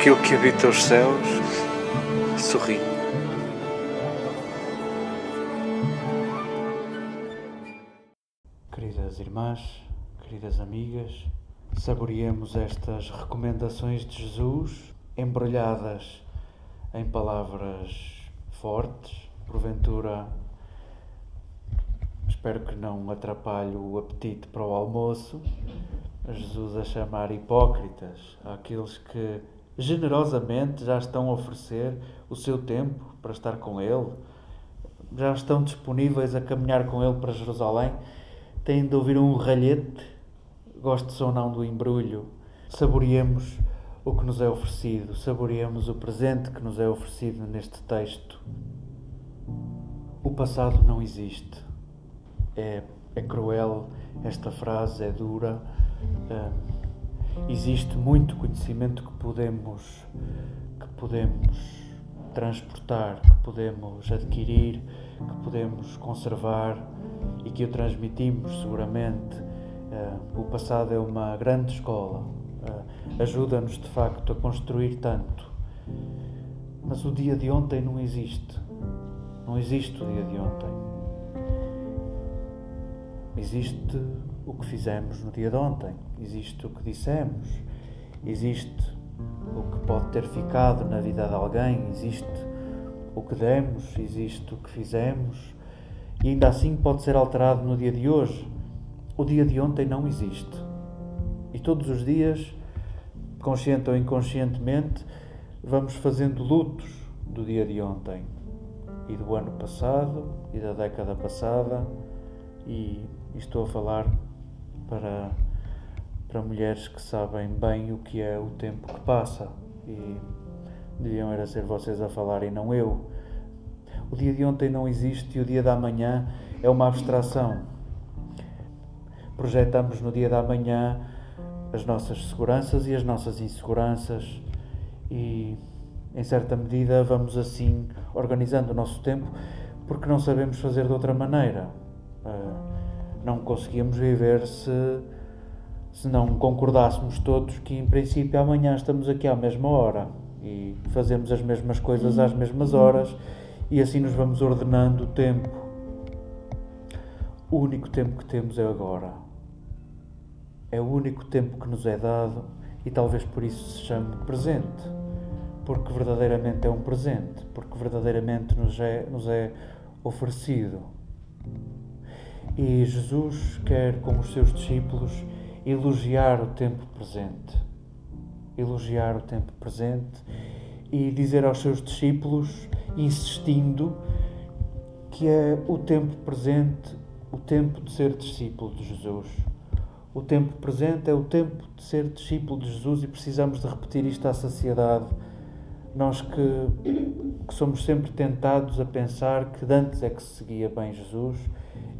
aquilo que habita os céus sorri. Queridas irmãs, queridas amigas, saboreemos estas recomendações de Jesus embrulhadas em palavras fortes, porventura espero que não atrapalhe o apetite para o almoço. Jesus a chamar hipócritas aqueles que generosamente já estão a oferecer o seu tempo para estar com Ele, já estão disponíveis a caminhar com Ele para Jerusalém, têm de ouvir um ralhete, goste ou não do embrulho, saboreemos o que nos é oferecido, saboreemos o presente que nos é oferecido neste texto. O passado não existe. É, é cruel, esta frase é dura. Uh, existe muito conhecimento que podemos que podemos transportar, que podemos adquirir, que podemos conservar e que o transmitimos seguramente. Uh, o passado é uma grande escola, uh, ajuda-nos de facto a construir tanto. Mas o dia de ontem não existe. Não existe o dia de ontem. Existe o que fizemos no dia de ontem, existe o que dissemos, existe o que pode ter ficado na vida de alguém, existe o que demos, existe o que fizemos, e ainda assim pode ser alterado no dia de hoje. O dia de ontem não existe. E todos os dias, consciente ou inconscientemente, vamos fazendo lutos do dia de ontem e do ano passado e da década passada. E estou a falar para, para mulheres que sabem bem o que é o tempo que passa e deviam era ser vocês a falar e não eu. O dia de ontem não existe e o dia da manhã é uma abstração. Projetamos no dia da manhã as nossas seguranças e as nossas inseguranças e, em certa medida, vamos assim organizando o nosso tempo porque não sabemos fazer de outra maneira. Não conseguíamos viver se, se não concordássemos todos que, em princípio, amanhã estamos aqui à mesma hora e fazemos as mesmas coisas às mesmas horas e assim nos vamos ordenando o tempo. O único tempo que temos é agora. É o único tempo que nos é dado e talvez por isso se chame presente. Porque verdadeiramente é um presente, porque verdadeiramente nos é, nos é oferecido. E Jesus quer, com os seus discípulos, elogiar o tempo presente. Elogiar o tempo presente e dizer aos seus discípulos, insistindo, que é o tempo presente, o tempo de ser discípulo de Jesus. O tempo presente é o tempo de ser discípulo de Jesus e precisamos de repetir isto à saciedade. Nós que, que somos sempre tentados a pensar que antes é que se seguia bem Jesus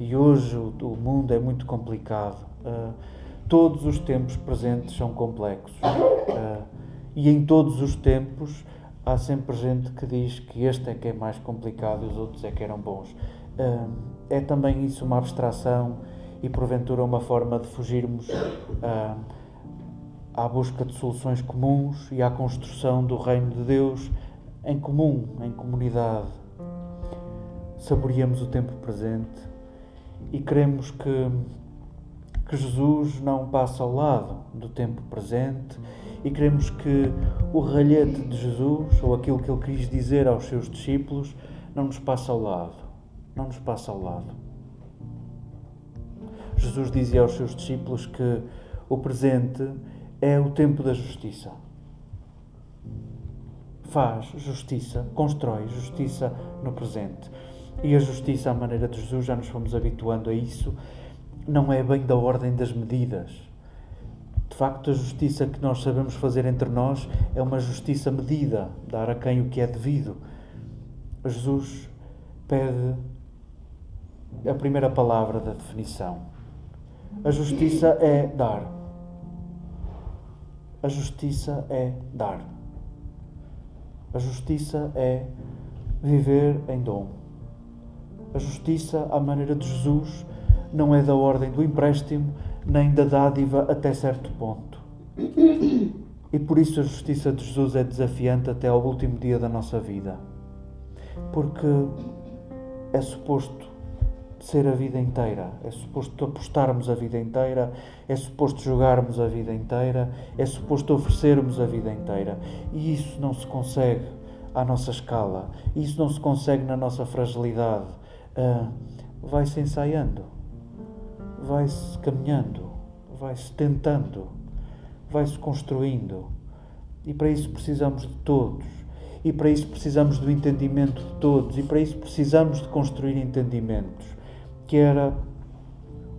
e hoje o, o mundo é muito complicado. Uh, todos os tempos presentes são complexos. Uh, e em todos os tempos há sempre gente que diz que este é que é mais complicado e os outros é que eram bons. Uh, é também isso uma abstração e porventura uma forma de fugirmos à busca de soluções comuns e à construção do reino de Deus em comum, em comunidade. Saboreamos o tempo presente e queremos que, que Jesus não passe ao lado do tempo presente e queremos que o ralhete de Jesus, ou aquilo que ele quis dizer aos seus discípulos, não nos passe ao lado. Não nos passe ao lado. Jesus dizia aos seus discípulos que o presente é o tempo da justiça. Faz justiça, constrói justiça no presente. E a justiça, à maneira de Jesus, já nos fomos habituando a isso, não é bem da ordem das medidas. De facto, a justiça que nós sabemos fazer entre nós é uma justiça medida, dar a quem o que é devido. Jesus pede a primeira palavra da definição. A justiça é dar. A justiça é dar. A justiça é viver em dom. A justiça, à maneira de Jesus, não é da ordem do empréstimo nem da dádiva até certo ponto. E por isso a justiça de Jesus é desafiante até ao último dia da nossa vida. Porque é suposto ser a vida inteira, é suposto apostarmos a vida inteira, é suposto jogarmos a vida inteira, é suposto oferecermos a vida inteira. E isso não se consegue à nossa escala, isso não se consegue na nossa fragilidade. Uh, vai-se ensaiando, vai-se caminhando, vai-se tentando, vai-se construindo. E para isso precisamos de todos. E para isso precisamos do entendimento de todos. E para isso precisamos de construir entendimentos que era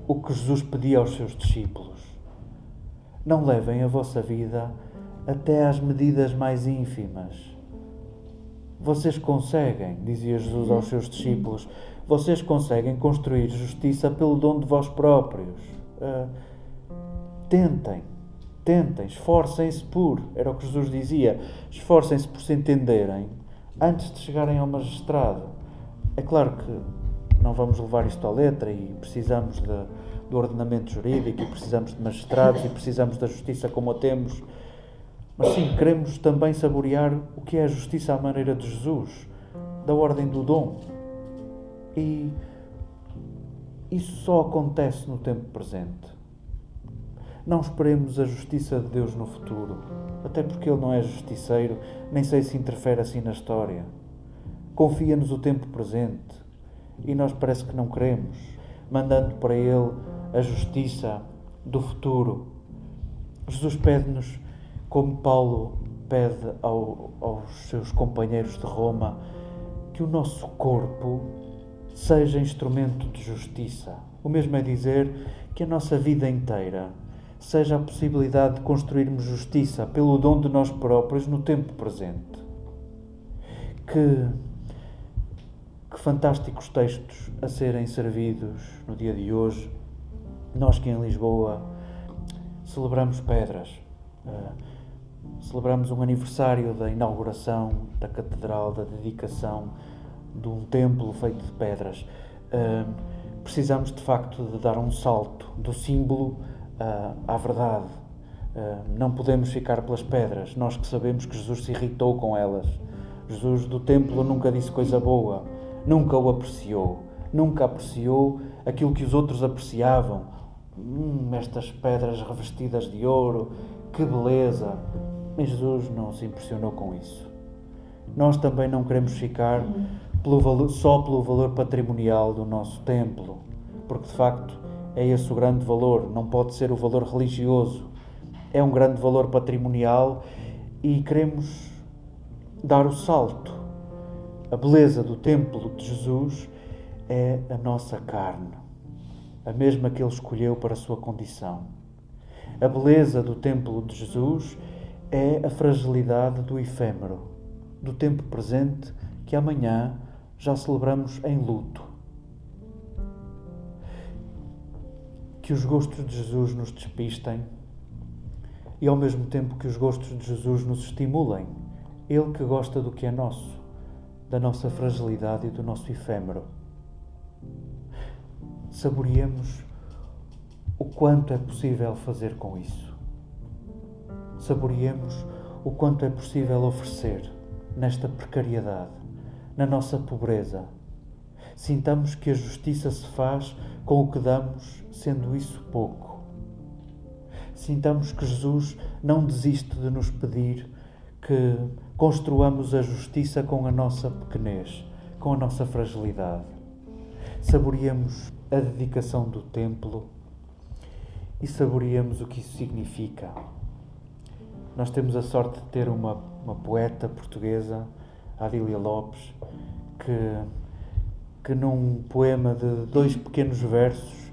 o que Jesus pedia aos seus discípulos. Não levem a vossa vida até às medidas mais ínfimas. Vocês conseguem, dizia Jesus aos seus discípulos, vocês conseguem construir justiça pelo dom de vós próprios. Uh, tentem, tentem, esforcem-se por, era o que Jesus dizia, esforcem-se por se entenderem antes de chegarem ao magistrado. É claro que não vamos levar isto à letra e precisamos de, do ordenamento jurídico e precisamos de magistrados e precisamos da justiça como a temos. Mas sim, queremos também saborear o que é a justiça à maneira de Jesus, da ordem do dom. E isso só acontece no tempo presente. Não esperemos a justiça de Deus no futuro, até porque Ele não é justiceiro, nem sei se interfere assim na história. Confia-nos o tempo presente e nós parece que não queremos, mandando para Ele a justiça do futuro. Jesus pede-nos, como Paulo pede ao, aos seus companheiros de Roma, que o nosso corpo seja instrumento de justiça. O mesmo é dizer que a nossa vida inteira seja a possibilidade de construirmos justiça pelo dom de nós próprios no tempo presente. Que que fantásticos textos a serem servidos no dia de hoje. Nós que em Lisboa celebramos pedras, uh, celebramos um aniversário da inauguração da Catedral, da dedicação de um templo feito de pedras. Uh, precisamos de facto de dar um salto do símbolo uh, à verdade. não podemos ficar pelas pedras, nós que sabemos que Jesus se irritou com elas. Jesus do templo nunca disse coisa boa nunca o apreciou, nunca apreciou aquilo que os outros apreciavam. Hum, estas pedras revestidas de ouro, que beleza! Mas Jesus não se impressionou com isso. Nós também não queremos ficar pelo valor, só pelo valor patrimonial do nosso templo, porque de facto é esse o grande valor, não pode ser o valor religioso. É um grande valor patrimonial e queremos dar o salto a beleza do templo de Jesus é a nossa carne, a mesma que ele escolheu para a sua condição. A beleza do templo de Jesus é a fragilidade do efêmero, do tempo presente que amanhã já celebramos em luto. Que os gostos de Jesus nos despistem e ao mesmo tempo que os gostos de Jesus nos estimulem, Ele que gosta do que é nosso da nossa fragilidade e do nosso efêmero. Saboreemos o quanto é possível fazer com isso. Saboreemos o quanto é possível oferecer nesta precariedade, na nossa pobreza. Sintamos que a justiça se faz com o que damos, sendo isso pouco. Sintamos que Jesus não desiste de nos pedir que construamos a justiça com a nossa pequenez, com a nossa fragilidade. Saboreemos a dedicação do templo e saboreemos o que isso significa. Nós temos a sorte de ter uma, uma poeta portuguesa, Adília Lopes, que, que num poema de dois pequenos versos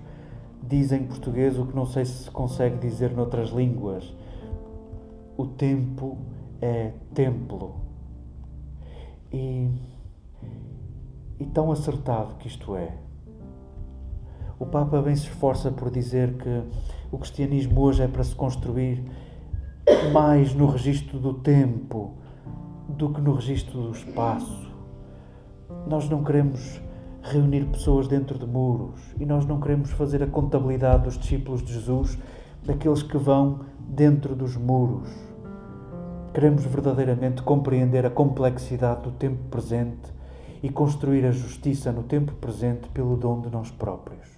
diz em português o que não sei se se consegue dizer noutras línguas. O tempo é templo. E, e tão acertado que isto é. O Papa bem se esforça por dizer que o cristianismo hoje é para se construir mais no registro do tempo do que no registro do espaço. Nós não queremos reunir pessoas dentro de muros e nós não queremos fazer a contabilidade dos discípulos de Jesus, daqueles que vão dentro dos muros Queremos verdadeiramente compreender a complexidade do tempo presente e construir a justiça no tempo presente pelo dom de nós próprios.